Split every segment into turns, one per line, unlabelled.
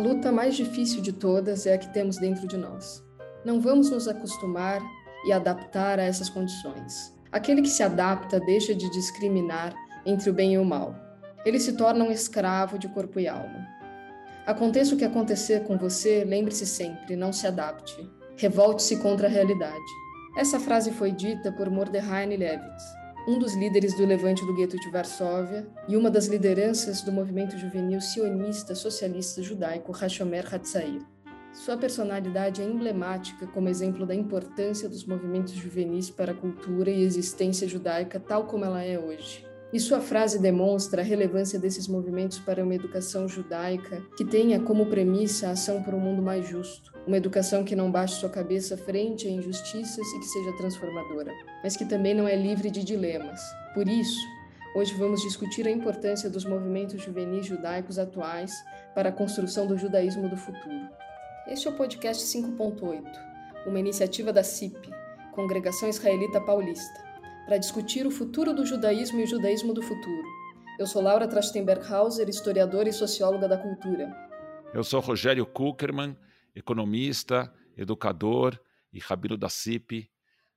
A luta mais difícil de todas é a que temos dentro de nós. Não vamos nos acostumar e adaptar a essas condições. Aquele que se adapta deixa de discriminar entre o bem e o mal. Ele se torna um escravo de corpo e alma. Aconteça o que acontecer com você, lembre-se sempre, não se adapte. Revolte-se contra a realidade. Essa frase foi dita por Mordechai Levitz, um dos líderes do levante do gueto de Varsóvia e uma das lideranças do movimento juvenil sionista socialista judaico Hashomer Hatzair. Sua personalidade é emblemática como exemplo da importância dos movimentos juvenis para a cultura e existência judaica tal como ela é hoje. E sua frase demonstra a relevância desses movimentos para uma educação judaica que tenha como premissa a ação por um mundo mais justo, uma educação que não baixe sua cabeça frente a injustiças e que seja transformadora, mas que também não é livre de dilemas. Por isso, hoje vamos discutir a importância dos movimentos juvenis judaicos atuais para a construção do judaísmo do futuro. Este é o podcast 5.8, uma iniciativa da CIP, Congregação Israelita Paulista para discutir o futuro do judaísmo e o judaísmo do futuro. Eu sou Laura Trachtenberg-Hauser, historiadora e socióloga da cultura.
Eu sou Rogério Kuckerman, economista, educador e rabino da CIP.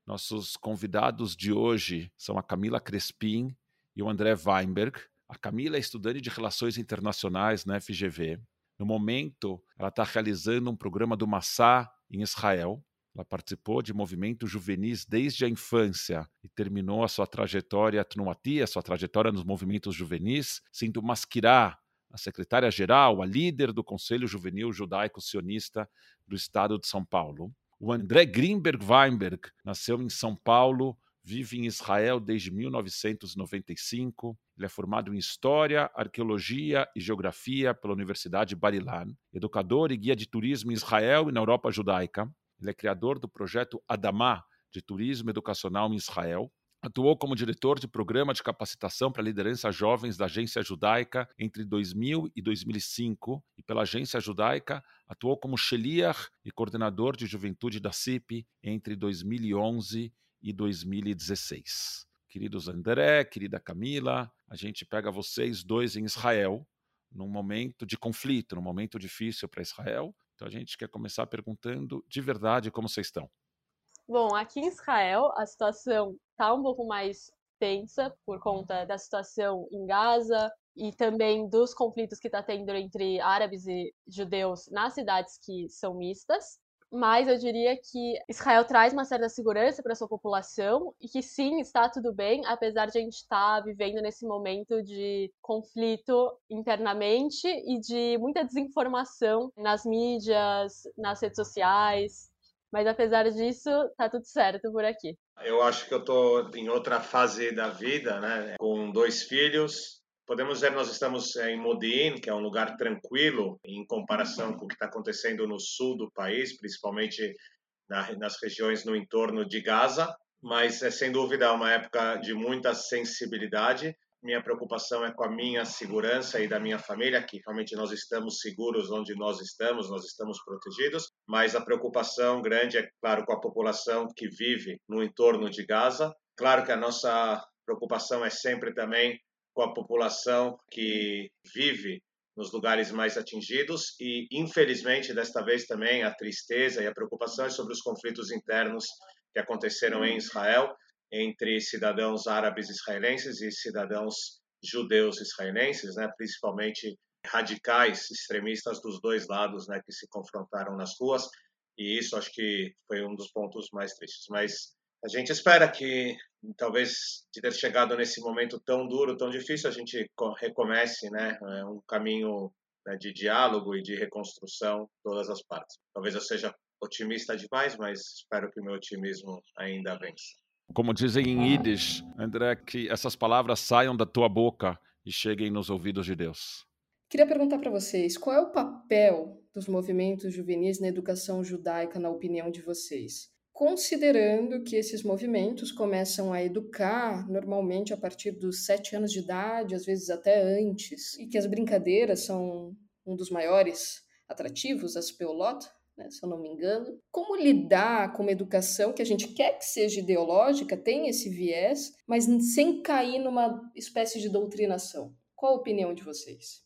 Nossos convidados de hoje são a Camila Crespin e o André Weinberg. A Camila é estudante de Relações Internacionais na FGV. No momento, ela está realizando um programa do Massá em Israel, ela participou de movimentos juvenis desde a infância e terminou a sua trajetória a sua trajetória nos movimentos juvenis, sendo Masquirá, a secretária-geral, a líder do Conselho Juvenil Judaico-Sionista do Estado de São Paulo. O André Greenberg Weinberg nasceu em São Paulo, vive em Israel desde 1995. Ele é formado em História, Arqueologia e Geografia pela Universidade Bar-Ilan, educador e guia de turismo em Israel e na Europa Judaica. Ele é criador do projeto Adamá, de turismo educacional em Israel. Atuou como diretor de programa de capacitação para liderança jovens da Agência Judaica entre 2000 e 2005 e pela Agência Judaica atuou como Sheliach e coordenador de juventude da CIP entre 2011 e 2016. Queridos André, querida Camila, a gente pega vocês dois em Israel num momento de conflito, num momento difícil para Israel, então a gente quer começar perguntando de verdade como vocês estão.
Bom, aqui em Israel a situação está um pouco mais tensa por conta da situação em Gaza e também dos conflitos que está tendo entre árabes e judeus nas cidades que são mistas mas eu diria que Israel traz uma certa segurança para sua população e que sim, está tudo bem, apesar de a gente estar tá vivendo nesse momento de conflito internamente e de muita desinformação nas mídias, nas redes sociais. Mas apesar disso, tá tudo certo por aqui.
Eu acho que eu tô em outra fase da vida, né? Com dois filhos, Podemos dizer nós estamos em Modin, que é um lugar tranquilo em comparação com o que está acontecendo no sul do país, principalmente nas regiões no entorno de Gaza, mas é sem dúvida uma época de muita sensibilidade. Minha preocupação é com a minha segurança e da minha família, que realmente nós estamos seguros onde nós estamos, nós estamos protegidos, mas a preocupação grande é, claro, com a população que vive no entorno de Gaza. Claro que a nossa preocupação é sempre também com a população que vive nos lugares mais atingidos e, infelizmente, desta vez também a tristeza e a preocupação é sobre os conflitos internos que aconteceram em Israel entre cidadãos árabes israelenses e cidadãos judeus israelenses, né, principalmente radicais extremistas dos dois lados, né, que se confrontaram nas ruas. E isso acho que foi um dos pontos mais tristes. Mas a gente espera que talvez de ter chegado nesse momento tão duro, tão difícil, a gente recomece, né, é, um caminho né, de diálogo e de reconstrução todas as partes. Talvez eu seja otimista demais, mas espero que o meu otimismo ainda vença.
Como dizem em Yiddish, André, que essas palavras saiam da tua boca e cheguem nos ouvidos de Deus.
Queria perguntar para vocês, qual é o papel dos movimentos juvenis na educação judaica, na opinião de vocês? Considerando que esses movimentos começam a educar normalmente a partir dos sete anos de idade, às vezes até antes, e que as brincadeiras são um dos maiores atrativos, as peolot, né, se eu não me engano. Como lidar com uma educação que a gente quer que seja ideológica, tem esse viés, mas sem cair numa espécie de doutrinação? Qual a opinião de vocês?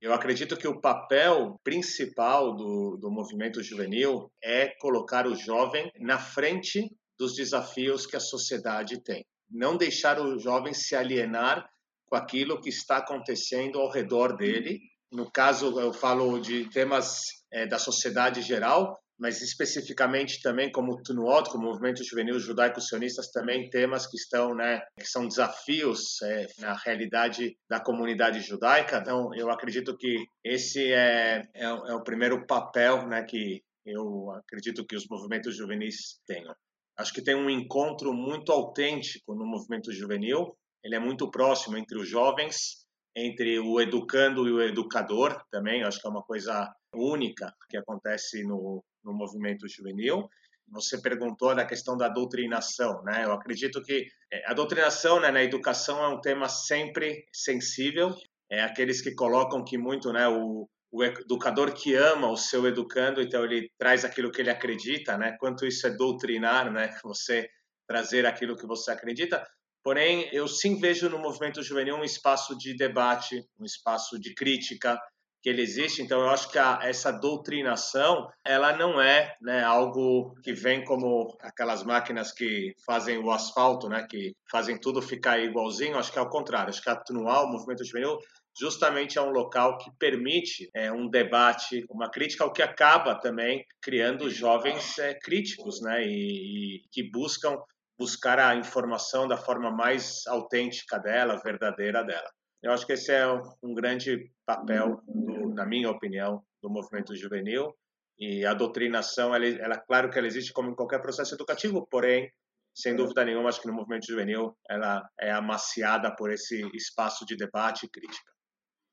Eu acredito que o papel principal do, do movimento juvenil é colocar o jovem na frente dos desafios que a sociedade tem. Não deixar o jovem se alienar com aquilo que está acontecendo ao redor dele. No caso, eu falo de temas é, da sociedade geral, mas especificamente também como Tnuot, como movimento juvenil judaico-sionistas, também temas que estão, né, que são desafios é, na realidade da comunidade judaica. Então, eu acredito que esse é, é, é o primeiro papel, né, que eu acredito que os movimentos juvenis tenham. Acho que tem um encontro muito autêntico no movimento juvenil. Ele é muito próximo entre os jovens, entre o educando e o educador também. Acho que é uma coisa única que acontece no, no movimento juvenil. Você perguntou da questão da doutrinação, né? Eu acredito que é, a doutrinação né, na educação é um tema sempre sensível. É aqueles que colocam que muito, né, o, o educador que ama o seu educando, então ele traz aquilo que ele acredita, né? Quanto isso é doutrinar, né? Você trazer aquilo que você acredita. Porém, eu sim vejo no movimento juvenil um espaço de debate, um espaço de crítica, que ele existe. Então, eu acho que a, essa doutrinação, ela não é né, algo que vem como aquelas máquinas que fazem o asfalto, né, que fazem tudo ficar igualzinho. Acho que é o contrário. Acho que atenuar o movimento juvenil justamente é um local que permite é, um debate, uma crítica, o que acaba também criando jovens é, críticos, né, e, e que buscam buscar a informação da forma mais autêntica dela, verdadeira dela. Eu acho que esse é um grande papel, do, na minha opinião, do movimento juvenil. E a doutrinação, ela, ela, claro que ela existe como em qualquer processo educativo, porém, sem dúvida nenhuma, acho que no movimento juvenil ela é amaciada por esse espaço de debate e crítica.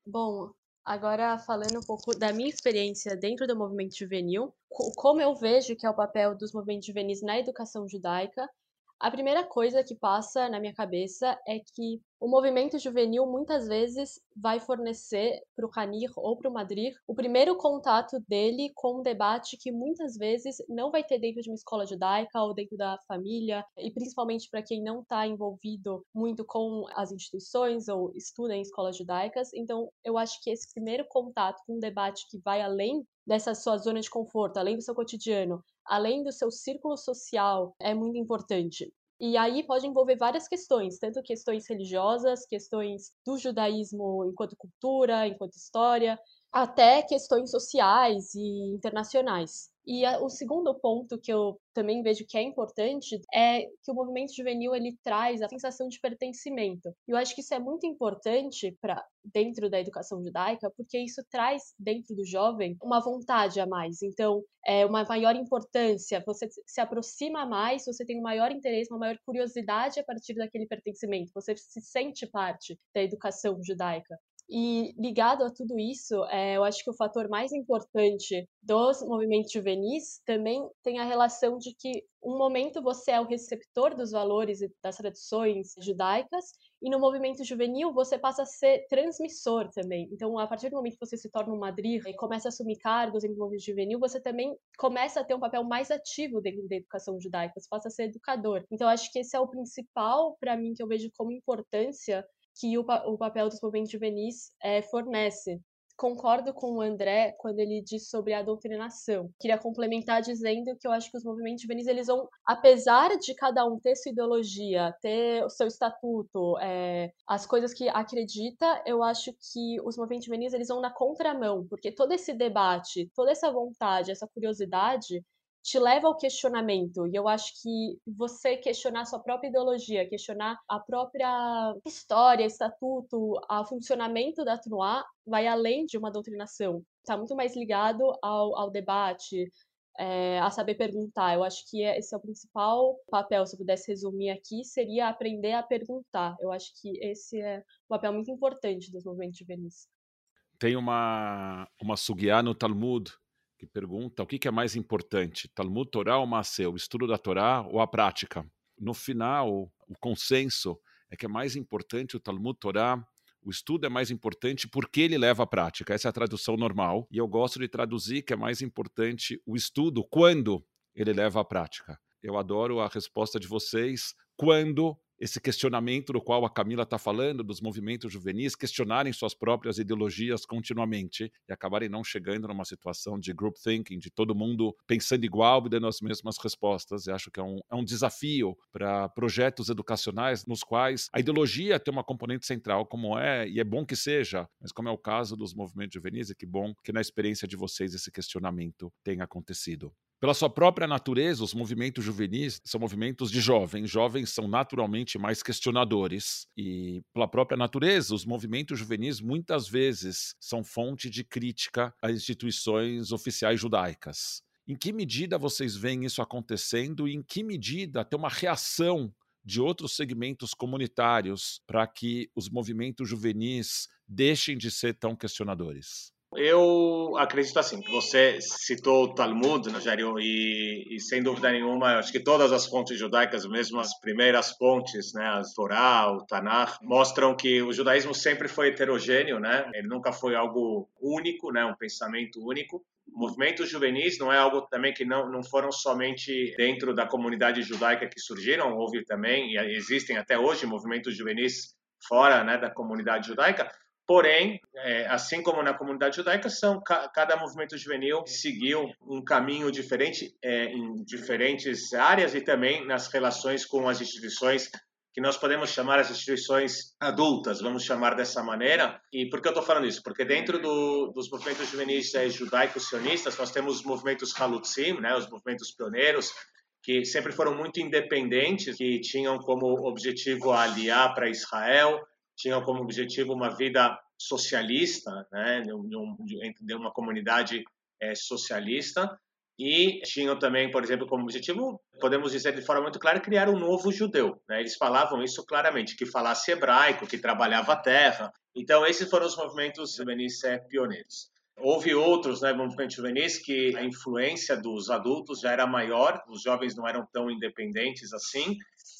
Bom, agora falando um pouco da minha experiência dentro do movimento juvenil, como eu vejo que é o papel dos movimentos juvenis na educação judaica a primeira coisa que passa na minha cabeça é que o movimento juvenil muitas vezes vai fornecer para o Canir ou para o Madrid o primeiro contato dele com um debate que muitas vezes não vai ter dentro de uma escola judaica ou dentro da família, e principalmente para quem não está envolvido muito com as instituições ou estuda em escolas judaicas. Então, eu acho que esse primeiro contato com um debate que vai além dessa sua zona de conforto, além do seu cotidiano, além do seu círculo social, é muito importante. E aí pode envolver várias questões, tanto questões religiosas, questões do judaísmo enquanto cultura, enquanto história, até questões sociais e internacionais. E a, o segundo ponto que eu também vejo que é importante é que o movimento juvenil ele traz a sensação de pertencimento. E eu acho que isso é muito importante para dentro da educação judaica, porque isso traz dentro do jovem uma vontade a mais. Então, é uma maior importância, você se aproxima mais, você tem um maior interesse, uma maior curiosidade a partir daquele pertencimento, você se sente parte da educação judaica. E ligado a tudo isso, é, eu acho que o fator mais importante dos movimentos juvenis também tem a relação de que um momento você é o receptor dos valores e das tradições judaicas, e no movimento juvenil você passa a ser transmissor também. Então, a partir do momento que você se torna um madrir e começa a assumir cargos em movimento juvenil, você também começa a ter um papel mais ativo dentro da educação judaica, você passa a ser educador. Então, acho que esse é o principal, para mim, que eu vejo como importância que o, o papel dos movimentos juvenis é, fornece. Concordo com o André quando ele diz sobre a doutrinação. Queria complementar dizendo que eu acho que os movimentos juvenis, eles vão, apesar de cada um ter sua ideologia, ter o seu estatuto, é, as coisas que acredita, eu acho que os movimentos juvenis, eles vão na contramão, porque todo esse debate, toda essa vontade, essa curiosidade, te leva ao questionamento. E eu acho que você questionar sua própria ideologia, questionar a própria história, estatuto, o funcionamento da Tnuá, vai além de uma doutrinação. Está muito mais ligado ao, ao debate, é, a saber perguntar. Eu acho que esse é o principal papel, se eu pudesse resumir aqui, seria aprender a perguntar. Eu acho que esse é um papel muito importante dos movimentos juvenis.
Tem uma, uma sugiá no Talmud que pergunta o que, é mais importante, Talmud, Torá ou Maceu, o estudo da Torá ou a prática? No final, o consenso é que é mais importante o Talmud Torá, o estudo é mais importante porque ele leva à prática. Essa é a tradução normal. E eu gosto de traduzir que é mais importante o estudo quando ele leva à prática. Eu adoro a resposta de vocês quando esse questionamento do qual a Camila está falando, dos movimentos juvenis, questionarem suas próprias ideologias continuamente e acabarem não chegando numa situação de group thinking, de todo mundo pensando igual e dando as mesmas respostas. Eu acho que é um, é um desafio para projetos educacionais nos quais a ideologia tem uma componente central, como é, e é bom que seja, mas como é o caso dos movimentos juvenis, é que bom que na experiência de vocês esse questionamento tenha acontecido. Pela sua própria natureza, os movimentos juvenis são movimentos de jovens. Jovens são naturalmente mais questionadores. E, pela própria natureza, os movimentos juvenis muitas vezes são fonte de crítica às instituições oficiais judaicas. Em que medida vocês veem isso acontecendo e em que medida tem uma reação de outros segmentos comunitários para que os movimentos juvenis deixem de ser tão questionadores?
Eu acredito assim, você citou o Talmud, né, Jairo, e, e, sem dúvida nenhuma, acho que todas as fontes judaicas, mesmo as primeiras fontes, né, a Torá, o Tanakh, mostram que o judaísmo sempre foi heterogêneo, né? Ele nunca foi algo único, né, um pensamento único. Movimentos juvenis não é algo também que não, não foram somente dentro da comunidade judaica que surgiram, houve também, e existem até hoje movimentos juvenis fora né, da comunidade judaica, Porém, é, assim como na comunidade judaica, são, cada movimento juvenil seguiu um caminho diferente é, em diferentes áreas e também nas relações com as instituições que nós podemos chamar as instituições adultas, vamos chamar dessa maneira. E por que eu estou falando isso? Porque dentro do, dos movimentos juvenis é, judaicos sionistas, nós temos os movimentos Halutzim, né, os movimentos pioneiros, que sempre foram muito independentes, que tinham como objetivo aliar para Israel, tinham como objetivo uma vida socialista, né, de, de uma comunidade é, socialista, e tinham também, por exemplo, como objetivo, podemos dizer de forma muito clara, criar um novo judeu. Né? Eles falavam isso claramente, que falasse hebraico, que trabalhava a terra. Então, esses foram os movimentos juvenis é, pioneiros. Houve outros né, movimentos juvenis que a influência dos adultos já era maior, os jovens não eram tão independentes assim,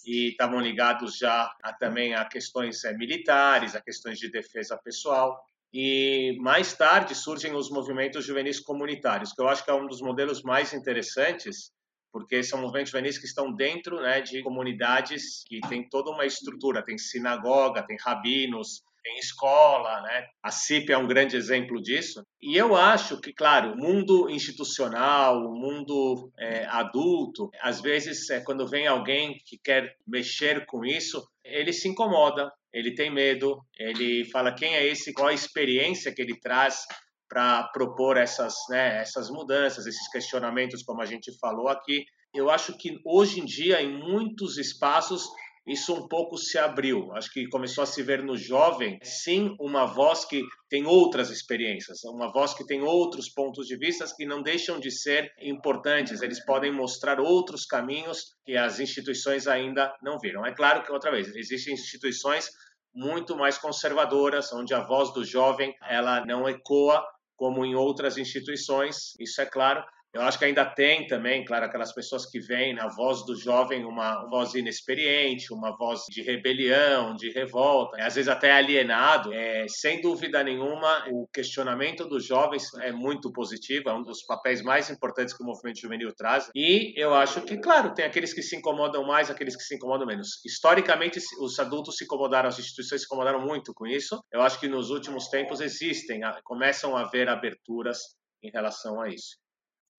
e estavam ligados já a, também a questões é, militares, a questões de defesa pessoal. E mais tarde surgem os movimentos juvenis comunitários, que eu acho que é um dos modelos mais interessantes, porque são movimentos juvenis que estão dentro né, de comunidades que têm toda uma estrutura, tem sinagoga, tem rabinos, tem escola, né? A CIP é um grande exemplo disso. E eu acho que, claro, o mundo institucional, o mundo é, adulto, às vezes, é, quando vem alguém que quer mexer com isso, ele se incomoda, ele tem medo, ele fala quem é esse, qual a experiência que ele traz para propor essas, né, essas mudanças, esses questionamentos, como a gente falou aqui. Eu acho que hoje em dia, em muitos espaços, isso um pouco se abriu. Acho que começou a se ver no jovem, sim, uma voz que tem outras experiências, uma voz que tem outros pontos de vista que não deixam de ser importantes. Eles podem mostrar outros caminhos que as instituições ainda não viram. É claro que, outra vez, existem instituições muito mais conservadoras, onde a voz do jovem ela não ecoa como em outras instituições, isso é claro, eu acho que ainda tem também, claro, aquelas pessoas que veem na voz do jovem uma voz inexperiente, uma voz de rebelião, de revolta, às vezes até alienado. É, sem dúvida nenhuma, o questionamento dos jovens é muito positivo, é um dos papéis mais importantes que o movimento juvenil traz. E eu acho que, claro, tem aqueles que se incomodam mais, aqueles que se incomodam menos. Historicamente, os adultos se incomodaram, as instituições se incomodaram muito com isso. Eu acho que nos últimos tempos existem, começam a haver aberturas em relação a isso.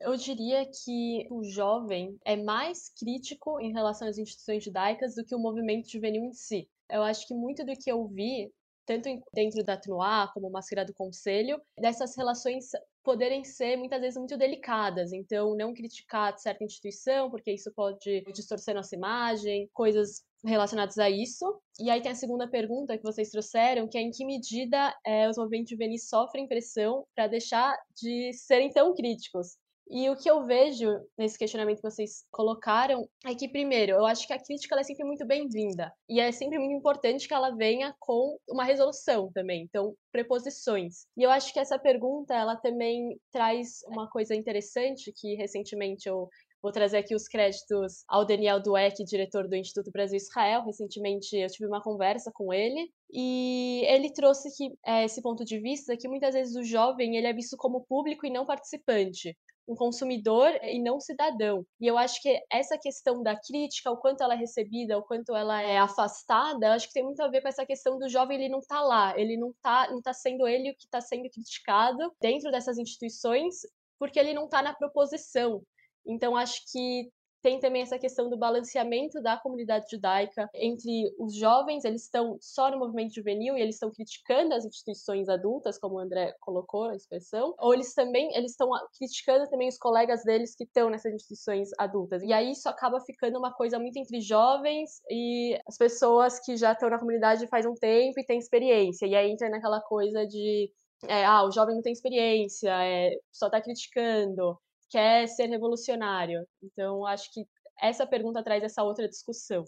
Eu diria que o jovem é mais crítico em relação às instituições judaicas do que o movimento juvenil em si. Eu acho que muito do que eu vi, tanto dentro da TNUA como Masquerada do Conselho, dessas relações poderem ser muitas vezes muito delicadas. Então, não criticar certa instituição, porque isso pode distorcer nossa imagem, coisas relacionadas a isso. E aí tem a segunda pergunta que vocês trouxeram, que é em que medida é, os movimentos juvenis sofrem pressão para deixar de serem tão críticos. E o que eu vejo nesse questionamento que vocês colocaram é que, primeiro, eu acho que a crítica é sempre muito bem-vinda. E é sempre muito importante que ela venha com uma resolução também. Então, preposições. E eu acho que essa pergunta, ela também traz uma coisa interessante que recentemente eu Vou trazer aqui os créditos ao Daniel Dueck, diretor do Instituto Brasil Israel. Recentemente eu tive uma conversa com ele e ele trouxe que, é, esse ponto de vista que muitas vezes o jovem ele é visto como público e não participante. Um consumidor e não cidadão. E eu acho que essa questão da crítica, o quanto ela é recebida, o quanto ela é afastada, acho que tem muito a ver com essa questão do jovem ele não tá lá, ele não tá, não tá sendo ele o que está sendo criticado dentro dessas instituições, porque ele não está na proposição. Então acho que tem também essa questão do balanceamento da comunidade judaica entre os jovens, eles estão só no movimento juvenil e eles estão criticando as instituições adultas, como o André colocou a expressão, ou eles também eles estão criticando também os colegas deles que estão nessas instituições adultas. E aí isso acaba ficando uma coisa muito entre jovens e as pessoas que já estão na comunidade faz um tempo e têm experiência. E aí entra naquela coisa de é, ah, o jovem não tem experiência, é, só está criticando quer ser revolucionário? Então, acho que essa pergunta traz essa outra discussão.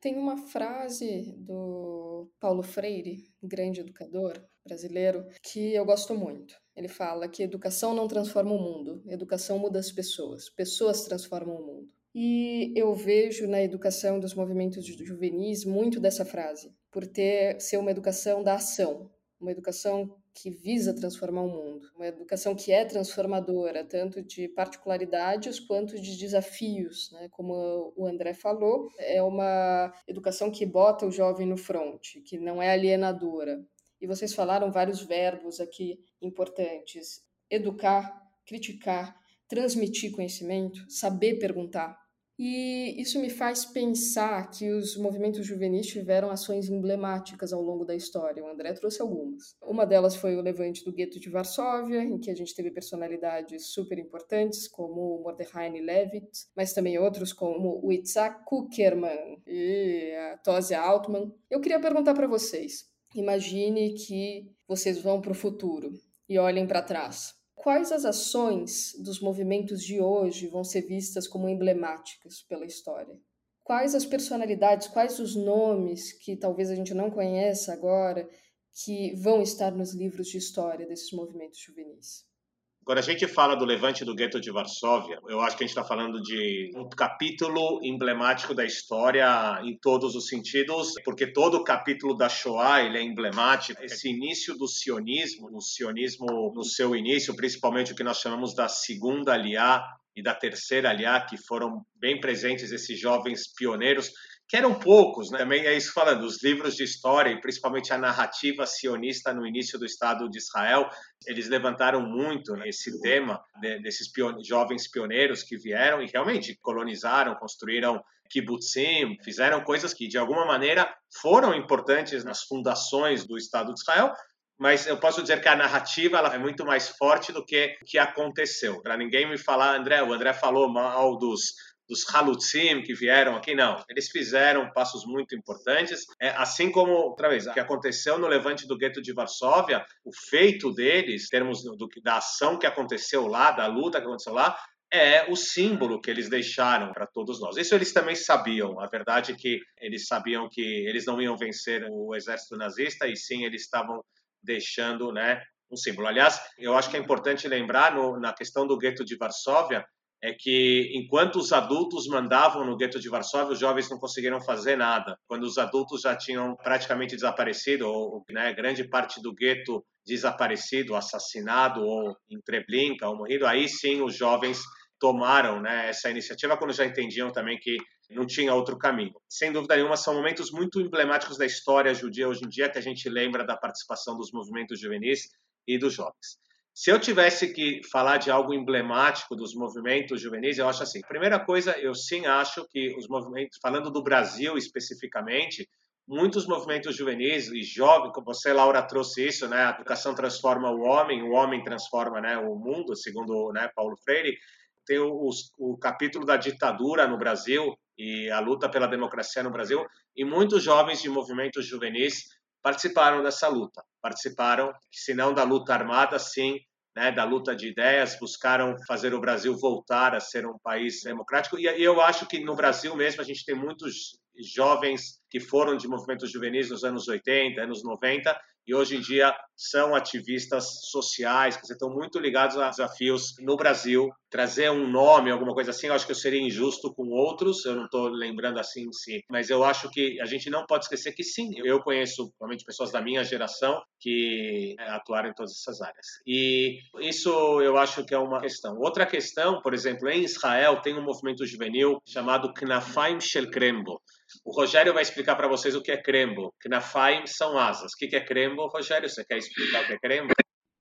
Tem uma frase do Paulo Freire, grande educador brasileiro, que eu gosto muito. Ele fala que educação não transforma o mundo, educação muda as pessoas, pessoas transformam o mundo. E eu vejo na educação dos movimentos juvenis muito dessa frase, por ter ser uma educação da ação, uma educação que visa transformar o mundo, uma educação que é transformadora, tanto de particularidades quanto de desafios, né? Como o André falou, é uma educação que bota o jovem no fronte, que não é alienadora. E vocês falaram vários verbos aqui importantes: educar, criticar, transmitir conhecimento, saber perguntar. E isso me faz pensar que os movimentos juvenis tiveram ações emblemáticas ao longo da história. O André trouxe algumas. Uma delas foi o levante do gueto de Varsóvia, em que a gente teve personalidades super importantes, como Mordechai Levitt, mas também outros como o Itzhak Kuckerman e a Tosia Altman. Eu queria perguntar para vocês: imagine que vocês vão para o futuro e olhem para trás Quais as ações dos movimentos de hoje vão ser vistas como emblemáticas pela história? Quais as personalidades, quais os nomes que talvez a gente não conheça agora que vão estar nos livros de história desses movimentos juvenis?
Quando a gente fala do levante do gueto de Varsóvia, eu acho que a gente está falando de um capítulo emblemático da história em todos os sentidos, porque todo o capítulo da Shoah ele é emblemático. Esse início do sionismo, o sionismo no seu início, principalmente o que nós chamamos da segunda aliá e da terceira aliá, que foram bem presentes esses jovens pioneiros, que eram poucos, né? também é isso falando, os livros de história e principalmente a narrativa sionista no início do Estado de Israel, eles levantaram muito né, esse tema de, desses pione jovens pioneiros que vieram e realmente colonizaram, construíram kibbutzim, fizeram coisas que de alguma maneira foram importantes nas fundações do Estado de Israel, mas eu posso dizer que a narrativa ela é muito mais forte do que o que aconteceu. Para ninguém me falar, André, o André falou mal dos dos Halutzim que vieram aqui, não. Eles fizeram passos muito importantes, é, assim como, outra vez, o que aconteceu no levante do gueto de Varsóvia, o feito deles, em termos do, da ação que aconteceu lá, da luta que aconteceu lá, é o símbolo que eles deixaram para todos nós. Isso eles também sabiam. A verdade é que eles sabiam que eles não iam vencer o exército nazista e sim eles estavam deixando, né, um símbolo. Aliás, eu acho que é importante lembrar no, na questão do gueto de Varsóvia é que enquanto os adultos mandavam no gueto de Varsóvia, os jovens não conseguiram fazer nada. Quando os adultos já tinham praticamente desaparecido, ou né, grande parte do gueto desaparecido, assassinado, ou em Treblinka, ou morrido, aí sim os jovens tomaram né, essa iniciativa quando já entendiam também que não tinha outro caminho. Sem dúvida nenhuma, são momentos muito emblemáticos da história judia hoje em dia que a gente lembra da participação dos movimentos juvenis e dos jovens. Se eu tivesse que falar de algo emblemático dos movimentos juvenis, eu acho assim. Primeira coisa, eu sim acho que os movimentos, falando do Brasil especificamente, muitos movimentos juvenis e jovens, como você, Laura, trouxe isso, né? A educação transforma o homem, o homem transforma né, o mundo, segundo né, Paulo Freire. Tem o, o capítulo da ditadura no Brasil e a luta pela democracia no Brasil, e muitos jovens de movimentos juvenis participaram dessa luta. Participaram, se não da luta armada, sim, né, da luta de ideias, buscaram fazer o Brasil voltar a ser um país democrático. E eu acho que no Brasil mesmo a gente tem muitos jovens que foram de movimentos juvenis nos anos 80, anos 90, e hoje em dia são ativistas sociais, que estão muito ligados a desafios no Brasil trazer um nome, alguma coisa assim, eu acho que eu seria injusto com outros, eu não estou lembrando assim em si, mas eu acho que a gente não pode esquecer que sim, eu conheço provavelmente pessoas da minha geração que é, atuaram em todas essas áreas. E isso eu acho que é uma questão. Outra questão, por exemplo, em Israel tem um movimento juvenil chamado Knafaim Shel Krembo. O Rogério vai explicar para vocês o que é Krembo. Knafaim são asas. O que é Krembo, Rogério? Você quer explicar o que é Krembo?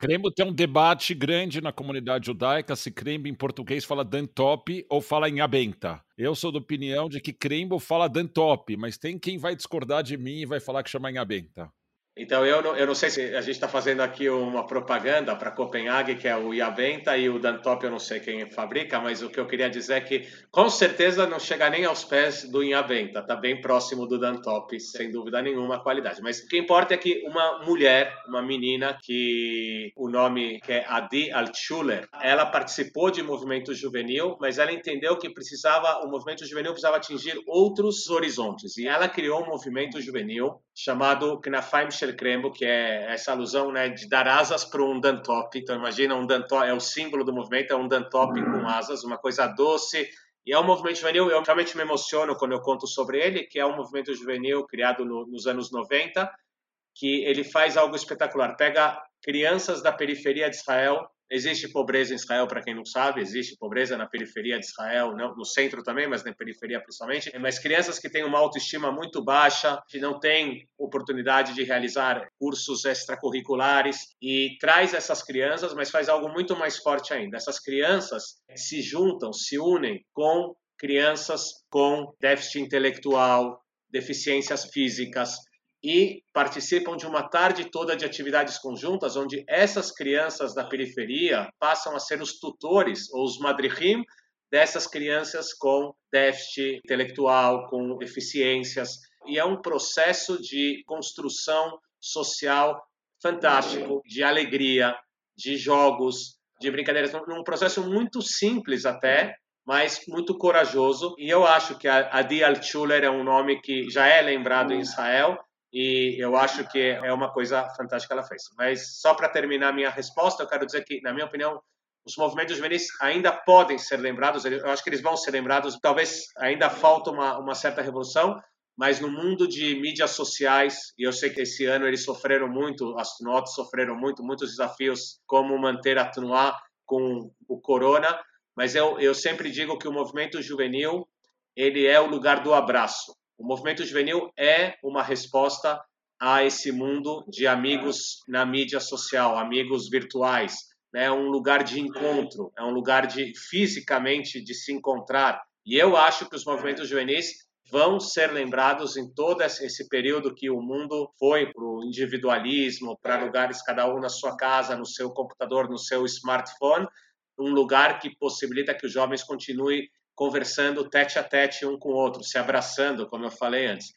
Crembo tem um debate grande na comunidade judaica se Crembo em português fala dantop ou fala em abenta. Eu sou da opinião de que Crembo fala dantop, mas tem quem vai discordar de mim e vai falar que chama em abenta.
Então, eu não, eu não sei se a gente está fazendo aqui uma propaganda para Copenhague, que é o Iaventa, e o Dantop eu não sei quem fabrica, mas o que eu queria dizer é que com certeza não chega nem aos pés do Iaventa, está bem próximo do Dantop, sem dúvida nenhuma a qualidade. Mas o que importa é que uma mulher, uma menina, que o nome que é Adi Altschuler, ela participou de movimento juvenil, mas ela entendeu que precisava, o movimento juvenil precisava atingir outros horizontes, e ela criou um movimento juvenil chamado Knafaim Shel Krembo, que é essa alusão né, de dar asas para um dantop. Então, imagina um dantop, é o símbolo do movimento, é um dantop com asas, uma coisa doce. E é um movimento juvenil, eu realmente me emociono quando eu conto sobre ele, que é um movimento juvenil criado no, nos anos 90, que ele faz algo espetacular. Pega crianças da periferia de Israel Existe pobreza em Israel, para quem não sabe, existe pobreza na periferia de Israel, não, no centro também, mas na periferia principalmente. Mas crianças que têm uma autoestima muito baixa, que não têm oportunidade de realizar cursos extracurriculares, e traz essas crianças, mas faz algo muito mais forte ainda. Essas crianças se juntam, se unem com crianças com déficit intelectual, deficiências físicas, e participam de uma tarde toda de atividades conjuntas, onde essas crianças da periferia passam a ser os tutores ou os madrihim dessas crianças com déficit intelectual, com deficiências. E é um processo de construção social fantástico, de alegria, de jogos, de brincadeiras, num processo muito simples até, mas muito corajoso. E eu acho que a Adi Altshuler é um nome que já é lembrado em Israel, e eu acho que é uma coisa fantástica que ela fez. Mas só para terminar minha resposta, eu quero dizer que, na minha opinião, os movimentos juvenis ainda podem ser lembrados, eu acho que eles vão ser lembrados, talvez ainda falta uma, uma certa revolução, mas no mundo de mídias sociais, e eu sei que esse ano eles sofreram muito, as TNOT sofreram muito, muitos desafios, como manter a TNUA com o corona, mas eu, eu sempre digo que o movimento juvenil, ele é o lugar do abraço. O movimento juvenil é uma resposta a esse mundo de amigos na mídia social, amigos virtuais. É um lugar de encontro, é um lugar de fisicamente de se encontrar. E eu acho que os movimentos juvenis vão ser lembrados em todo esse período que o mundo foi para o individualismo, para lugares cada um na sua casa, no seu computador, no seu smartphone, um lugar que possibilita que os jovens continuem conversando tete a tete um com o outro, se abraçando, como eu falei antes.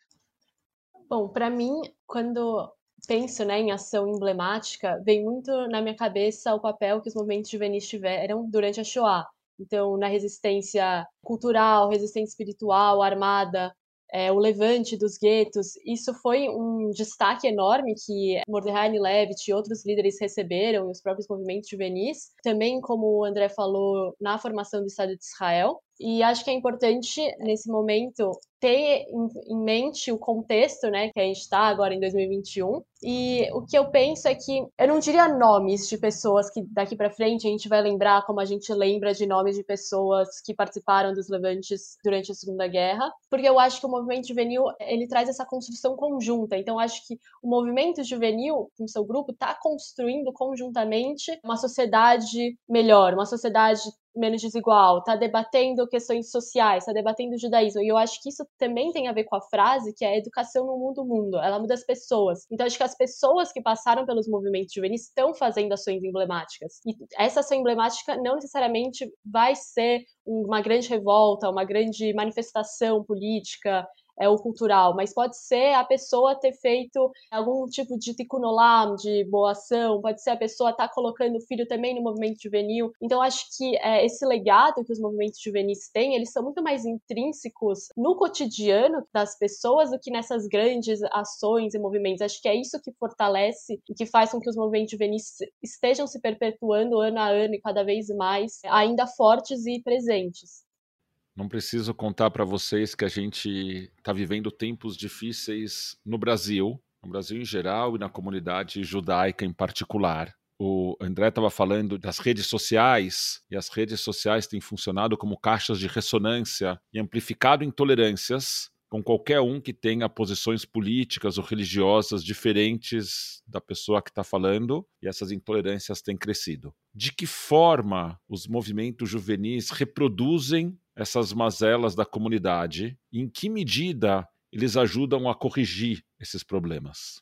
Bom, para mim, quando penso né, em ação emblemática, vem muito na minha cabeça o papel que os movimentos juvenis tiveram durante a Shoah. Então, na resistência cultural, resistência espiritual, armada, é, o levante dos guetos, isso foi um destaque enorme que Mordecai Levitt e outros líderes receberam, e os próprios movimentos juvenis, também, como o André falou, na formação do Estado de Israel. E acho que é importante, nesse momento, ter em mente o contexto, né, que a gente está agora em 2021. E o que eu penso é que eu não diria nomes de pessoas que daqui para frente a gente vai lembrar como a gente lembra de nomes de pessoas que participaram dos levantes durante a Segunda Guerra, porque eu acho que o movimento juvenil ele traz essa construção conjunta. Então acho que o movimento juvenil, com seu grupo, está construindo conjuntamente uma sociedade melhor, uma sociedade menos desigual, está debatendo questões sociais, está debatendo o judaísmo. E eu acho que isso também tem a ver com a frase que é educação no mundo mundo. Ela muda as pessoas. Então acho que as pessoas que passaram pelos movimentos juvenis estão fazendo ações emblemáticas. E essa ação emblemática não necessariamente vai ser uma grande revolta, uma grande manifestação política, é o cultural, mas pode ser a pessoa ter feito algum tipo de tikkun olam, de boa ação, pode ser a pessoa estar tá colocando o filho também no movimento juvenil. Então, acho que é, esse legado que os movimentos juvenis têm, eles são muito mais intrínsecos no cotidiano das pessoas do que nessas grandes ações e movimentos. Acho que é isso que fortalece e que faz com que os movimentos juvenis estejam se perpetuando ano a ano e cada vez mais, ainda fortes e presentes.
Não preciso contar para vocês que a gente está vivendo tempos difíceis no Brasil, no Brasil em geral e na comunidade judaica em particular. O André estava falando das redes sociais, e as redes sociais têm funcionado como caixas de ressonância e amplificado intolerâncias com qualquer um que tenha posições políticas ou religiosas diferentes da pessoa que está falando, e essas intolerâncias têm crescido. De que forma os movimentos juvenis reproduzem essas mazelas da comunidade? Em que medida eles ajudam a corrigir esses problemas?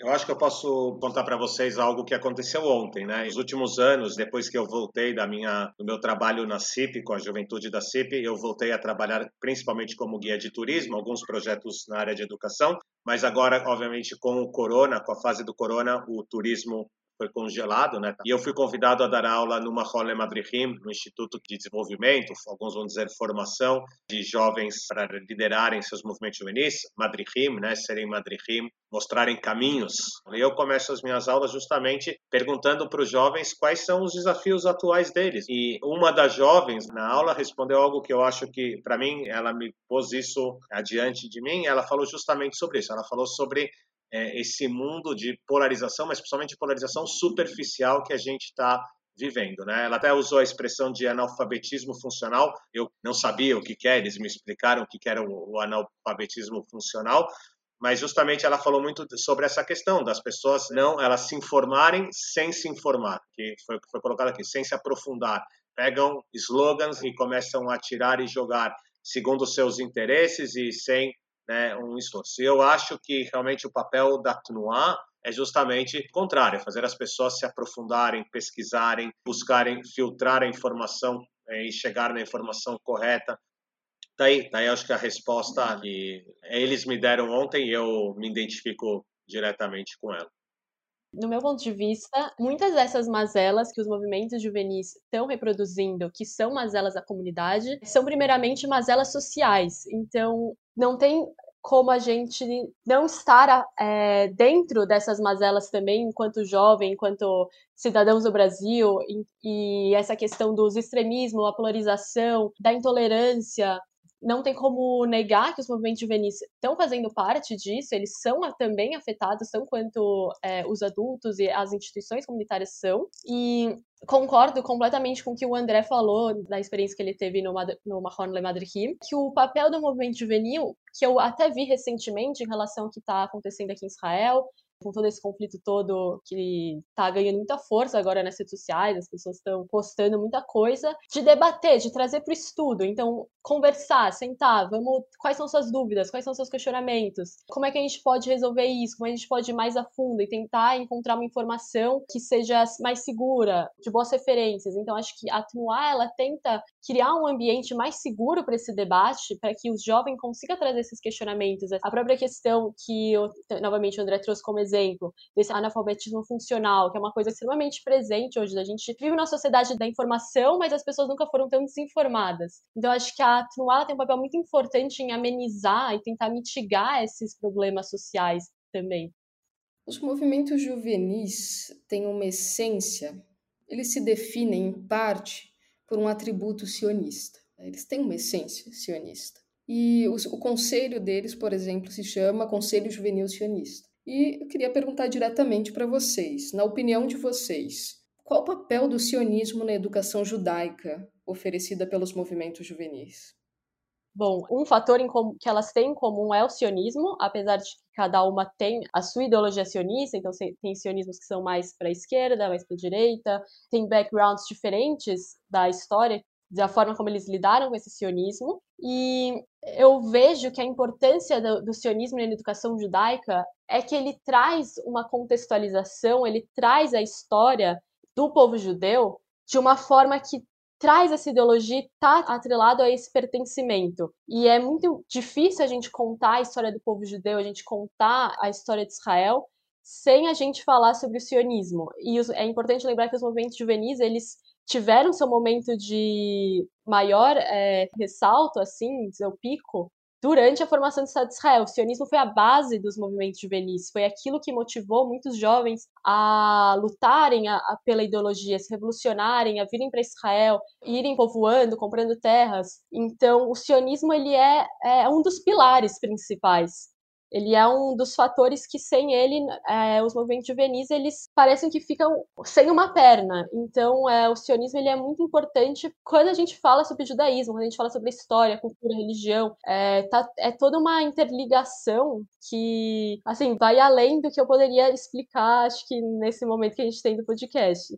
Eu acho que eu posso contar para vocês algo que aconteceu ontem, né? Nos últimos anos, depois que eu voltei da minha, do meu trabalho na CIP, com a juventude da CIP, eu voltei a trabalhar principalmente como guia de turismo, alguns projetos na área de educação, mas agora, obviamente, com o corona, com a fase do corona, o turismo foi congelado, né? E eu fui convidado a dar aula no Mahole Madrihim, no Instituto de Desenvolvimento, alguns vão dizer formação de jovens para liderarem seus movimentos juvenis, Madrihim, né? Serem Madrihim, mostrarem caminhos. E eu começo as minhas aulas justamente perguntando para os jovens quais são os desafios atuais deles. E uma das jovens na aula respondeu algo que eu acho que, para mim, ela me pôs isso adiante de mim. Ela falou justamente sobre isso. Ela falou sobre é, esse mundo de polarização, mas principalmente polarização superficial que a gente está vivendo, né? Ela até usou a expressão de analfabetismo funcional. Eu não sabia o que, que é, eles me explicaram o que, que era o, o analfabetismo funcional, mas justamente ela falou muito sobre essa questão das pessoas não elas se informarem sem se informar, que foi foi colocado aqui, sem se aprofundar. Pegam slogans e começam a tirar e jogar segundo os seus interesses e sem né, um esforço. E eu acho que realmente o papel da TNUA é justamente o contrário, fazer as pessoas se aprofundarem, pesquisarem, buscarem filtrar a informação é, e chegar na informação correta. Daí, daí acho que a resposta que eles me deram ontem, eu me identifico diretamente com ela.
No meu ponto de vista, muitas dessas mazelas que os movimentos juvenis estão reproduzindo, que são mazelas da comunidade, são primeiramente mazelas sociais. Então, não tem como a gente não estar é, dentro dessas mazelas também, enquanto jovem, enquanto cidadãos do Brasil, e, e essa questão dos extremismos, a polarização, da intolerância, não tem como negar que os movimentos juvenis estão fazendo parte disso, eles são também afetados, tão quanto é, os adultos e as instituições comunitárias são. E concordo completamente com o que o André falou da experiência que ele teve no, no Mahon Le Madrihim, que o papel do movimento juvenil, que eu até vi recentemente em relação ao que está acontecendo aqui em Israel, com todo esse conflito todo que está ganhando muita força agora nas redes sociais, as pessoas estão postando muita coisa, de debater, de trazer para o estudo. Então, conversar, sentar, vamos, quais são suas dúvidas, quais são seus questionamentos, como é que a gente pode resolver isso, como a gente pode ir mais a fundo e tentar encontrar uma informação que seja mais segura, de boas referências. Então, acho que a Tnuá, ela tenta criar um ambiente mais seguro para esse debate, para que os jovens consigam trazer esses questionamentos. A própria questão que, eu, novamente, o André trouxe como exemplo, desse analfabetismo funcional, que é uma coisa extremamente presente hoje. A gente vive uma sociedade da informação, mas as pessoas nunca foram tão desinformadas. Então, acho que a Tnuala tem um papel muito importante em amenizar e tentar mitigar esses problemas sociais também.
Os movimentos juvenis têm uma essência, eles se definem em parte por um atributo sionista. Eles têm uma essência sionista. E o, o conselho deles, por exemplo, se chama Conselho Juvenil Sionista. E eu queria perguntar diretamente para vocês, na opinião de vocês, qual o papel do sionismo na educação judaica oferecida pelos movimentos juvenis?
Bom, um fator que elas têm em comum é o sionismo, apesar de que cada uma tem a sua ideologia sionista, então tem sionismos que são mais para a esquerda, mais para a direita, tem backgrounds diferentes da história, da forma como eles lidaram com esse sionismo. E eu vejo que a importância do, do sionismo na educação judaica é que ele traz uma contextualização, ele traz a história do povo judeu de uma forma que traz essa ideologia está atrelado a esse pertencimento. E é muito difícil a gente contar a história do povo judeu, a gente contar a história de Israel sem a gente falar sobre o sionismo. E é importante lembrar que os movimentos juvenis, eles tiveram seu momento de maior é, ressalto, assim, seu pico, durante a formação do Estado de Israel. O sionismo foi a base dos movimentos juvenis, foi aquilo que motivou muitos jovens a lutarem a, a, pela ideologia, se revolucionarem, a virem para Israel, irem povoando, comprando terras. Então, o sionismo ele é, é um dos pilares principais ele é um dos fatores que sem ele é, os movimentos juvenis eles parecem que ficam sem uma perna. Então é, o sionismo ele é muito importante quando a gente fala sobre judaísmo, quando a gente fala sobre história, cultura, religião. É, tá, é toda uma interligação que assim vai além do que eu poderia explicar, acho que nesse momento que a gente tem do podcast.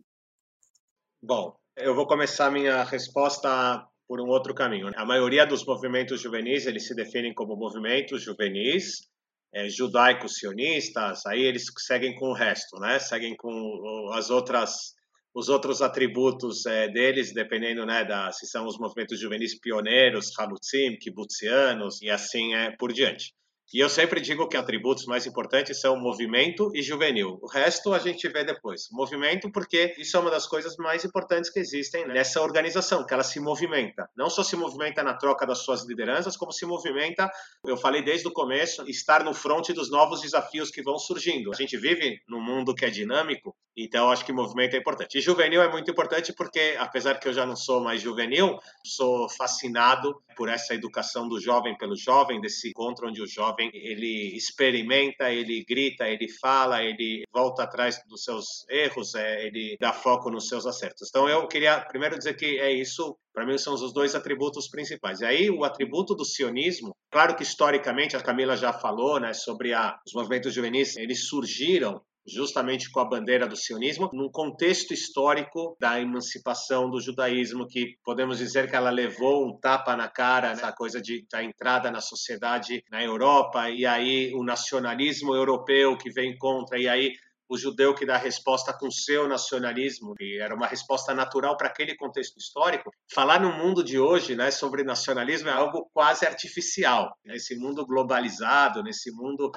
Bom, eu vou começar minha resposta por um outro caminho. A maioria dos movimentos juvenis eles se definem como movimentos juvenis é, judaicos sionistas, aí eles seguem com o resto, né? Seguem com as outras os outros atributos é, deles, dependendo né, da se são os movimentos juvenis pioneiros, halutzim, kibutzianos e assim é por diante. E eu sempre digo que atributos mais importantes são movimento e juvenil. O resto a gente vê depois. Movimento, porque isso é uma das coisas mais importantes que existem nessa organização, que ela se movimenta. Não só se movimenta na troca das suas lideranças, como se movimenta, eu falei desde o começo, estar no fronte dos novos desafios que vão surgindo. A gente vive num mundo que é dinâmico, então acho que movimento é importante. E juvenil é muito importante porque, apesar que eu já não sou mais juvenil, sou fascinado por essa educação do jovem pelo jovem, desse encontro onde o jovem jovem, ele experimenta, ele grita, ele fala, ele volta atrás dos seus erros, é, ele dá foco nos seus acertos. Então eu queria primeiro dizer que é isso, para mim são os dois atributos principais. E aí o atributo do sionismo, claro que historicamente a Camila já falou, né, sobre a, os movimentos juvenis, eles surgiram justamente com a bandeira do sionismo, num contexto histórico da emancipação do judaísmo, que podemos dizer que ela levou um tapa na cara, essa coisa de, da entrada na sociedade na Europa, e aí o nacionalismo europeu que vem contra, e aí o judeu que dá resposta com seu nacionalismo, que era uma resposta natural para aquele contexto histórico. Falar no mundo de hoje né, sobre nacionalismo é algo quase artificial. Nesse mundo globalizado, nesse mundo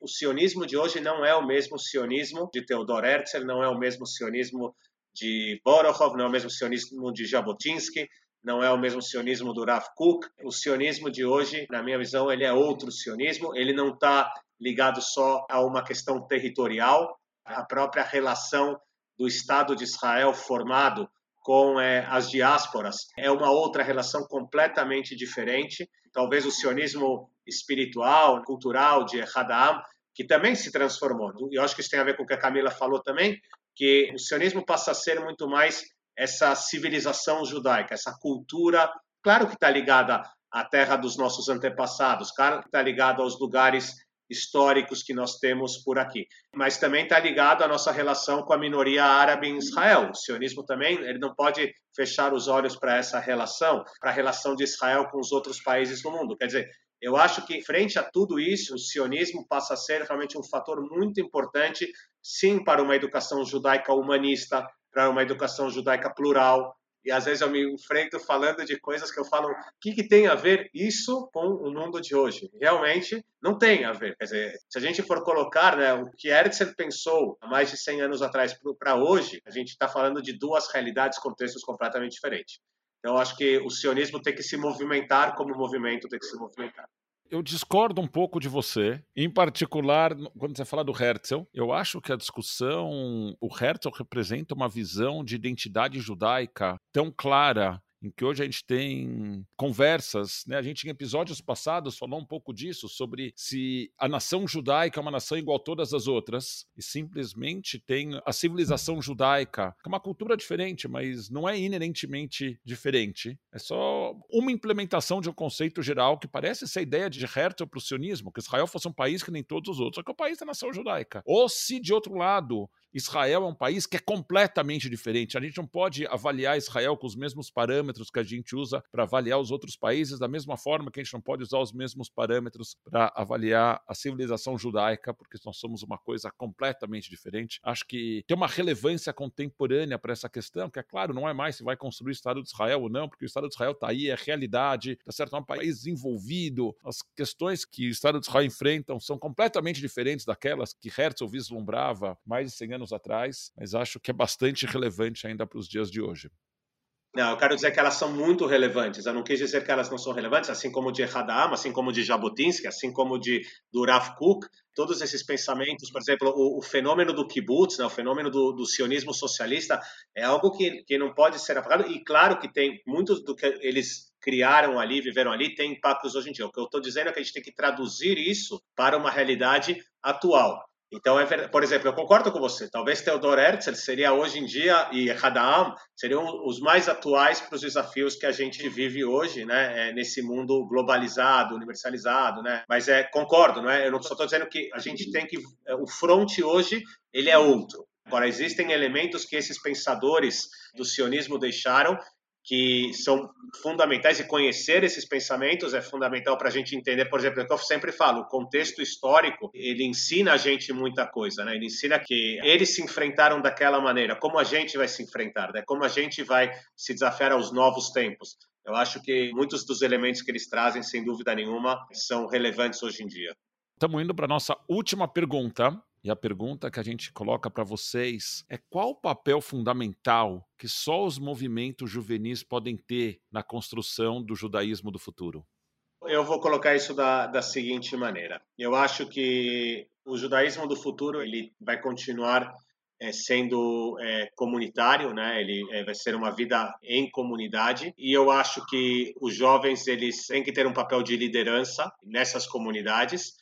o sionismo de hoje não é o mesmo sionismo de Theodor Herzl, não é o mesmo sionismo de Borokhov, não é o mesmo sionismo de Jabotinsky, não é o mesmo sionismo do Rav Kook. O sionismo de hoje, na minha visão, ele é outro sionismo. Ele não está ligado só a uma questão territorial, a própria relação do Estado de Israel formado com é, as diásporas é uma outra relação completamente diferente. Talvez o sionismo espiritual, cultural de Hadam, que também se transformou. E eu acho que isso tem a ver com o que a Camila falou também, que o sionismo passa a ser muito mais essa civilização judaica, essa cultura, claro que está ligada à terra dos nossos antepassados, claro que está ligada aos lugares históricos que nós temos por aqui. Mas também está ligado à nossa relação com a minoria árabe em Israel. O sionismo também ele não pode fechar os olhos para essa relação, para a relação de Israel com os outros países do mundo. Quer dizer, eu acho que, frente a tudo isso, o sionismo passa a ser realmente um fator muito importante, sim, para uma educação judaica humanista, para uma educação judaica plural, e às vezes eu me enfrento falando de coisas que eu falo, o que, que tem a ver isso com o mundo de hoje? Realmente não tem a ver. Quer dizer, se a gente for colocar né, o que Herzl pensou há mais de 100 anos atrás para hoje, a gente está falando de duas realidades, contextos completamente diferentes. Então, acho que o sionismo tem que se movimentar como o movimento tem que se movimentar
eu discordo um pouco de você, em particular quando você fala do Herzl. Eu acho que a discussão, o Herzl representa uma visão de identidade judaica tão clara em que hoje a gente tem conversas, né? A gente em episódios passados falou um pouco disso sobre se a nação judaica é uma nação igual a todas as outras e simplesmente tem a civilização judaica, que é uma cultura diferente, mas não é inerentemente diferente. É só uma implementação de um conceito geral que parece essa ideia de Herzl para o sionismo, que Israel fosse um país que nem todos os outros, só que é o país da nação judaica. Ou se de outro lado Israel é um país que é completamente diferente. A gente não pode avaliar Israel com os mesmos parâmetros que a gente usa para avaliar os outros países, da mesma forma que a gente não pode usar os mesmos parâmetros para avaliar a civilização judaica, porque nós somos uma coisa completamente diferente. Acho que tem uma relevância contemporânea para essa questão, que é claro, não é mais se vai construir o Estado de Israel ou não, porque o Estado de Israel está aí, é realidade, tá certo? É um país desenvolvido. As questões que o Estado de Israel enfrentam são completamente diferentes daquelas que Herzl vislumbrava mais de 100 anos atrás, mas acho que é bastante relevante ainda para os dias de hoje.
Não, eu quero dizer que elas são muito relevantes. Eu não quis dizer que elas não são relevantes, assim como de Hadam, assim como de Jabotinsky, assim como de do Kook. Todos esses pensamentos, por exemplo, o, o fenômeno do kibbutz, né, o fenômeno do, do, sionismo socialista, é algo que, que não pode ser apagado. E claro que tem muitos do que eles criaram ali, viveram ali, tem impactos hoje em dia. O que eu estou dizendo é que a gente tem que traduzir isso para uma realidade atual. Então, é por exemplo, eu concordo com você. Talvez Theodor Herzl seria hoje em dia e Hadam seriam os mais atuais para os desafios que a gente vive hoje, né? É, nesse mundo globalizado, universalizado, né? Mas é concordo, não é? Eu não só estou dizendo que a gente tem que é, o front hoje ele é outro. Agora existem elementos que esses pensadores do sionismo deixaram que são fundamentais e conhecer esses pensamentos é fundamental para a gente entender, por exemplo, é que eu sempre falo, o contexto histórico, ele ensina a gente muita coisa, né? Ele ensina que eles se enfrentaram daquela maneira, como a gente vai se enfrentar, né? Como a gente vai se desafiar aos novos tempos. Eu acho que muitos dos elementos que eles trazem, sem dúvida nenhuma, são relevantes hoje em dia.
Estamos indo para a nossa última pergunta, e a pergunta que a gente coloca para vocês é qual o papel fundamental que só os movimentos juvenis podem ter na construção do judaísmo do futuro?
Eu vou colocar isso da, da seguinte maneira. Eu acho que o judaísmo do futuro ele vai continuar é, sendo é, comunitário, né? Ele é, vai ser uma vida em comunidade e eu acho que os jovens eles têm que ter um papel de liderança nessas comunidades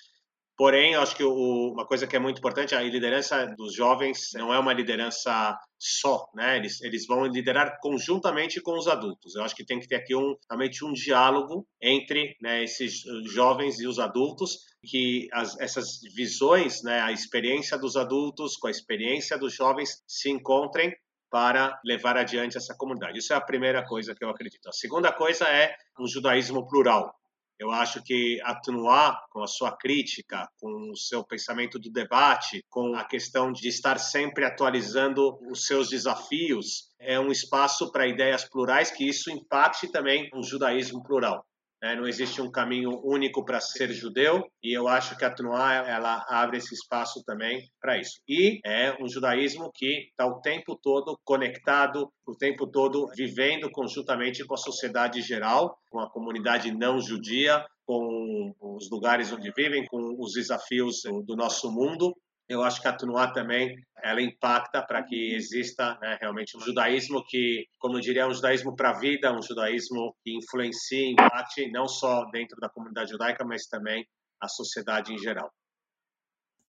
Porém, eu acho que o, uma coisa que é muito importante, a liderança dos jovens não é uma liderança só, né? Eles, eles vão liderar conjuntamente com os adultos. Eu acho que tem que ter aqui um, realmente um diálogo entre né, esses jovens e os adultos, que as, essas visões, né, a experiência dos adultos com a experiência dos jovens se encontrem para levar adiante essa comunidade. Isso é a primeira coisa que eu acredito. A segunda coisa é um judaísmo plural. Eu acho que atenuar com a sua crítica, com o seu pensamento do debate, com a questão de estar sempre atualizando os seus desafios, é um espaço para ideias plurais que isso impacte também o judaísmo plural. Né? Não existe um caminho único para ser judeu e eu acho que a Tnuá ela abre esse espaço também para isso. E é um judaísmo que está o tempo todo conectado, o tempo todo vivendo conjuntamente com a sociedade geral, com a comunidade não judia, com os lugares onde vivem, com os desafios do nosso mundo eu acho que a Tunuá também ela impacta para que exista né, realmente um judaísmo que, como eu diria, é um judaísmo para a vida, um judaísmo que influencie, impacte não só dentro da comunidade judaica, mas também a sociedade em geral.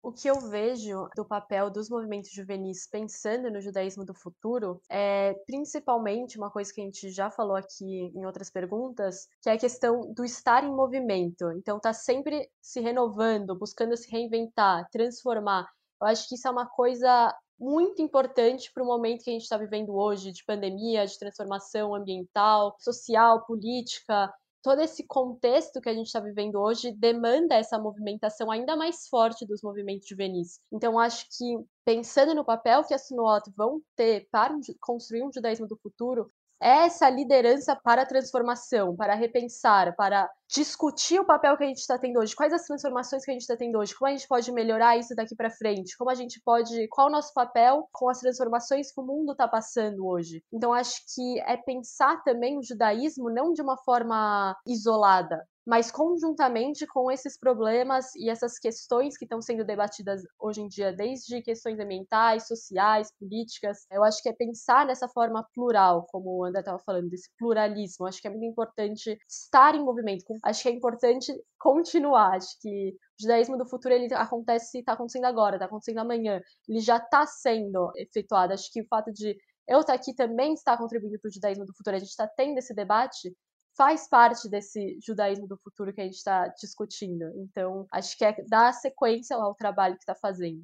O que eu vejo do papel dos movimentos juvenis pensando no judaísmo do futuro é principalmente uma coisa que a gente já falou aqui em outras perguntas, que é a questão do estar em movimento. Então, tá sempre se renovando, buscando se reinventar, transformar. Eu acho que isso é uma coisa muito importante para o momento que a gente está vivendo hoje, de pandemia, de transformação ambiental, social, política todo esse contexto que a gente está vivendo hoje demanda essa movimentação ainda mais forte dos movimentos juvenis. Então, acho que pensando no papel que as Sunuot vão ter para construir um judaísmo do futuro, essa liderança para a transformação, para repensar, para discutir o papel que a gente está tendo hoje, quais as transformações que a gente está tendo hoje, como a gente pode melhorar isso daqui para frente, como a gente pode, qual o nosso papel com as transformações que o mundo está passando hoje. Então acho que é pensar também o judaísmo não de uma forma isolada, mas conjuntamente com esses problemas e essas questões que estão sendo debatidas hoje em dia, desde questões ambientais, sociais, políticas, eu acho que é pensar nessa forma plural, como o André estava falando, desse pluralismo. Acho que é muito importante estar em movimento. Acho que é importante continuar. Acho que o judaísmo do futuro ele acontece, está acontecendo agora, está acontecendo amanhã. Ele já está sendo efetuado. Acho que o fato de eu estar aqui também está contribuindo para o judaísmo do futuro. A gente está tendo esse debate faz parte desse judaísmo do futuro que a gente está discutindo. Então, acho que é dar sequência ao trabalho que está fazendo.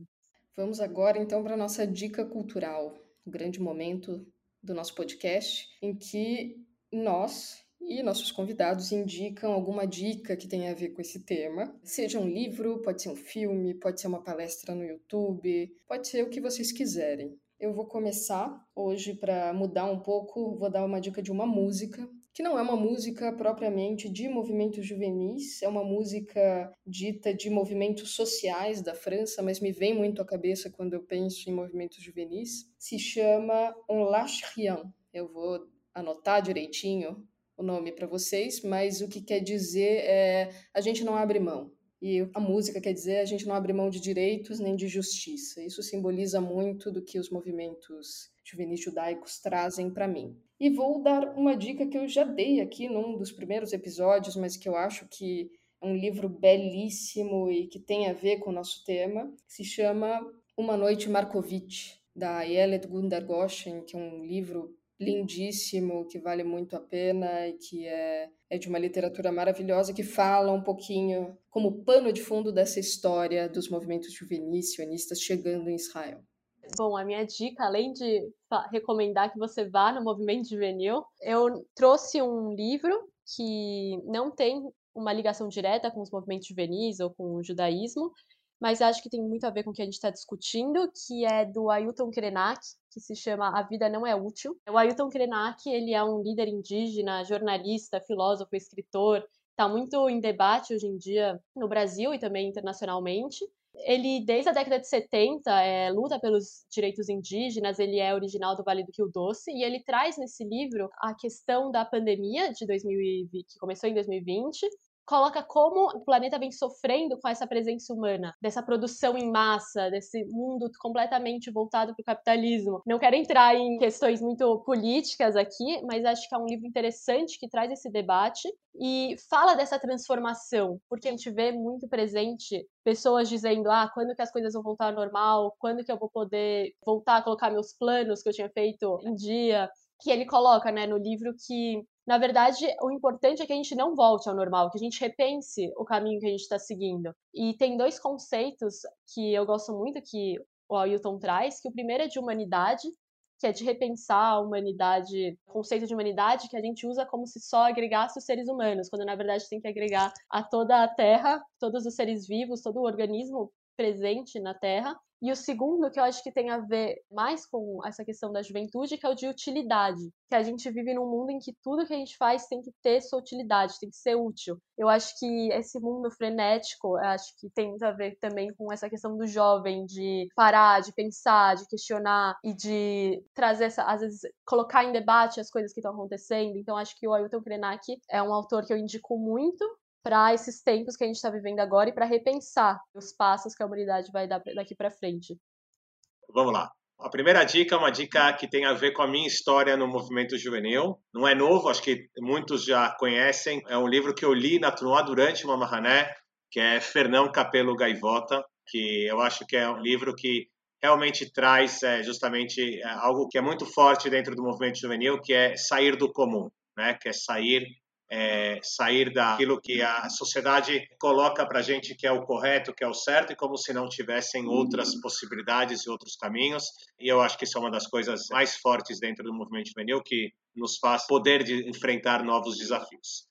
Vamos agora então para a nossa dica cultural, o grande momento do nosso podcast, em que nós e nossos convidados indicam alguma dica que tenha a ver com esse tema. Seja um livro, pode ser um filme, pode ser uma palestra no YouTube, pode ser o que vocês quiserem. Eu vou começar hoje para mudar um pouco, vou dar uma dica de uma música, que não é uma música propriamente de movimentos juvenis, é uma música dita de movimentos sociais da França, mas me vem muito à cabeça quando eu penso em movimentos juvenis. Se chama On lâche rien. Eu vou anotar direitinho o nome para vocês, mas o que quer dizer é a gente não abre mão. E a música quer dizer a gente não abre mão de direitos nem de justiça. Isso simboliza muito do que os movimentos juvenis judaicos trazem para mim. E vou dar uma dica que eu já dei aqui num dos primeiros episódios, mas que eu acho que é um livro belíssimo e que tem a ver com o nosso tema, se chama Uma Noite Markovitch, da Yelet Gundar Goshen, que é um livro lindíssimo, que vale muito a pena e que é, é de uma literatura maravilhosa que fala um pouquinho como pano de fundo dessa história dos movimentos juvenis sionistas chegando em Israel.
Bom, a minha dica, além de recomendar que você vá no movimento juvenil, eu trouxe um livro que não tem uma ligação direta com os movimentos juvenis ou com o judaísmo, mas acho que tem muito a ver com o que a gente está discutindo, que é do Ailton Krenak, que se chama A Vida Não É Útil. O Ailton Krenak, ele é um líder indígena, jornalista, filósofo, escritor, está muito em debate hoje em dia no Brasil e também internacionalmente. Ele, desde a década de 70, é, luta pelos direitos indígenas, ele é original do Vale do Rio Doce, e ele traz nesse livro a questão da pandemia de 2020, que começou em 2020, coloca como o planeta vem sofrendo com essa presença humana, dessa produção em massa, desse mundo completamente voltado para o capitalismo. Não quero entrar em questões muito políticas aqui, mas acho que é um livro interessante que traz esse debate e fala dessa transformação, porque a gente vê muito presente pessoas dizendo: "Ah, quando que as coisas vão voltar ao normal? Quando que eu vou poder voltar a colocar meus planos que eu tinha feito em dia?" Que ele coloca, né, no livro que na verdade, o importante é que a gente não volte ao normal, que a gente repense o caminho que a gente está seguindo. E tem dois conceitos que eu gosto muito que o Ailton traz, que o primeiro é de humanidade, que é de repensar a humanidade, o conceito de humanidade que a gente usa como se só agregasse os seres humanos, quando na verdade tem que agregar a toda a Terra, todos os seres vivos, todo o organismo presente na Terra. E o segundo, que eu acho que tem a ver mais com essa questão da juventude, que é o de utilidade. Que a gente vive num mundo em que tudo que a gente faz tem que ter sua utilidade, tem que ser útil. Eu acho que esse mundo frenético, acho que tem muito a ver também com essa questão do jovem, de parar, de pensar, de questionar e de trazer, essa, às vezes, colocar em debate as coisas que estão acontecendo. Então, acho que o Ailton Krenak é um autor que eu indico muito para esses tempos que a gente está vivendo agora e para repensar os passos que a humanidade vai dar daqui para frente.
Vamos lá. A primeira dica é uma dica que tem a ver com a minha história no movimento juvenil. Não é novo, acho que muitos já conhecem. É um livro que eu li na Truá durante uma marrané, que é Fernão Capelo Gaivota, que eu acho que é um livro que realmente traz é, justamente é, algo que é muito forte dentro do movimento juvenil, que é sair do comum, né? Que é sair é, sair daquilo que a sociedade coloca para a gente que é o correto, que é o certo, e como se não tivessem outras possibilidades e outros caminhos. E eu acho que isso é uma das coisas mais fortes dentro do movimento juvenil, que nos faz poder de enfrentar novos desafios.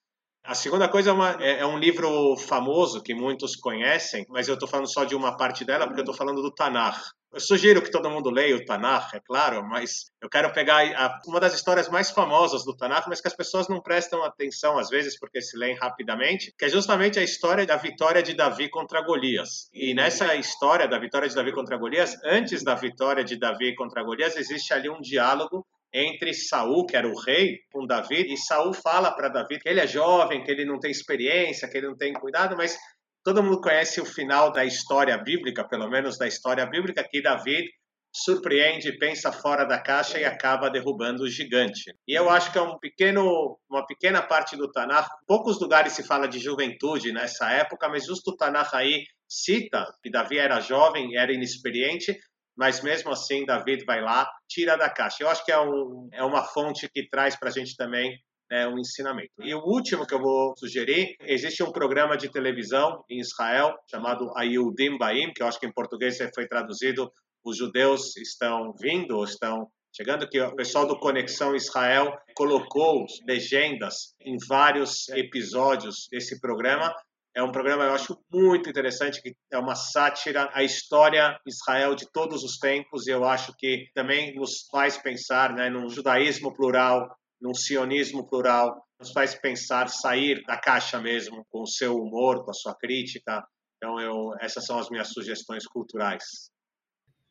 A segunda coisa é, uma, é, é, um livro famoso que muitos conhecem, mas eu estou falando só de uma parte dela porque eu estou falando do Tanakh. Eu sugiro que todo mundo leia o Tanakh, é claro, mas eu quero pegar a, uma das histórias mais famosas do Tanakh, mas que as pessoas não prestam atenção às vezes porque se leem rapidamente, que é justamente a história da vitória de Davi contra Golias. E nessa história da vitória de Davi contra Golias, antes da vitória de Davi contra Golias, existe ali um diálogo entre Saul, que era o rei, com Davi, e Saul fala para Davi que ele é jovem, que ele não tem experiência, que ele não tem cuidado, mas todo mundo conhece o final da história bíblica, pelo menos da história bíblica, que Davi surpreende, pensa fora da caixa e acaba derrubando o gigante. E eu acho que é um pequeno, uma pequena parte do Tanakh. Poucos lugares se fala de juventude nessa época, mas justo o Tanakh aí cita que Davi era jovem, era inexperiente, mas mesmo assim David vai lá, tira da caixa. Eu acho que é, um, é uma fonte que traz para a gente também né, um ensinamento. E o último que eu vou sugerir, existe um programa de televisão em Israel chamado Ayudim Baim, que eu acho que em português foi traduzido Os Judeus Estão Vindo, ou Estão Chegando que o pessoal do Conexão Israel colocou legendas em vários episódios desse programa. É um programa eu acho muito interessante, que é uma sátira à história Israel de todos os tempos. E eu acho que também nos faz pensar né, num judaísmo plural, num sionismo plural, nos faz pensar, sair da caixa mesmo, com o seu humor, com a sua crítica. Então, eu, essas são as minhas sugestões culturais.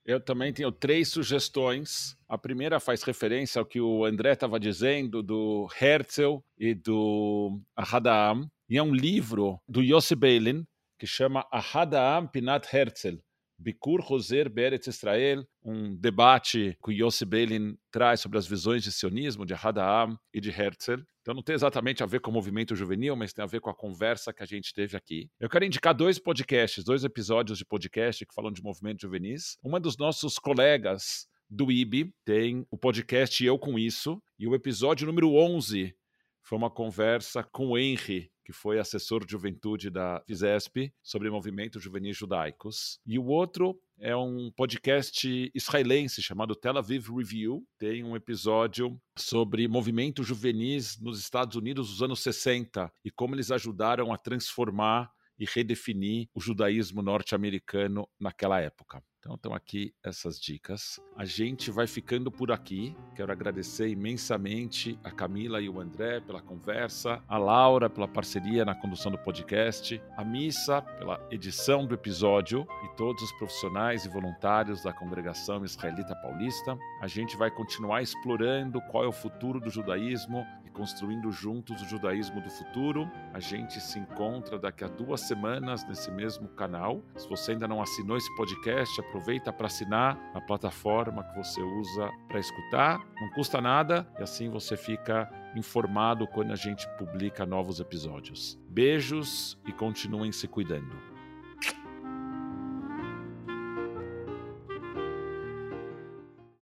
Eu também tenho três sugestões. A primeira faz referência ao que o André estava dizendo do Herzl e do Ahadaam. E é um livro do Yossi Beilin que chama Ahadaam Pinat Herzl. Bikur Roser Beretz Israel, um debate que o Yossi Beilin traz sobre as visões de sionismo, de Hadaam e de Herzl. Então não tem exatamente a ver com o movimento juvenil, mas tem a ver com a conversa que a gente teve aqui. Eu quero indicar dois podcasts, dois episódios de podcast que falam de movimento juvenis. Uma dos nossos colegas do IB tem o podcast Eu Com Isso, e o episódio número 11 foi uma conversa com o Henry, que foi assessor de juventude da FISESP, sobre movimentos juvenis judaicos. E o outro é um podcast israelense chamado Tel Aviv Review. Tem um episódio sobre movimentos juvenis nos Estados Unidos dos anos 60 e como eles ajudaram a transformar e redefinir o judaísmo norte-americano naquela época. Então estão aqui essas dicas. A gente vai ficando por aqui. Quero agradecer imensamente a Camila e o André pela conversa, a Laura pela parceria na condução do podcast, a Missa pela edição do episódio e todos os profissionais e voluntários da congregação israelita paulista. A gente vai continuar explorando qual é o futuro do judaísmo construindo juntos o judaísmo do futuro. A gente se encontra daqui a duas semanas nesse mesmo canal. Se você ainda não assinou esse podcast, aproveita para assinar na plataforma que você usa para escutar. Não custa nada e assim você fica informado quando a gente publica novos episódios. Beijos e continuem se cuidando.